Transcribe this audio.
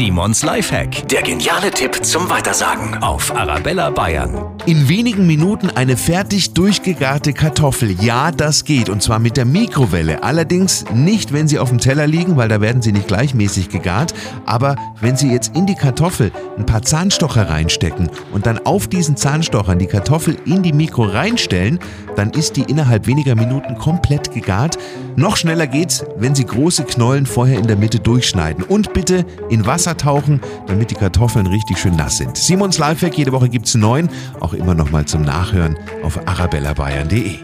Simons Lifehack. Der geniale Tipp zum Weitersagen auf Arabella Bayern. In wenigen Minuten eine fertig durchgegarte Kartoffel. Ja, das geht. Und zwar mit der Mikrowelle. Allerdings nicht, wenn sie auf dem Teller liegen, weil da werden sie nicht gleichmäßig gegart. Aber wenn Sie jetzt in die Kartoffel ein paar Zahnstocher reinstecken und dann auf diesen Zahnstochern die Kartoffel in die Mikro reinstellen, dann ist die innerhalb weniger Minuten komplett gegart. Noch schneller geht's, wenn Sie große Knollen vorher in der Mitte durchschneiden. Und bitte in Wasser tauchen, damit die Kartoffeln richtig schön nass sind. Simons Lifehack, jede Woche gibt's neun, auch immer noch mal zum Nachhören auf arabellabayern.de.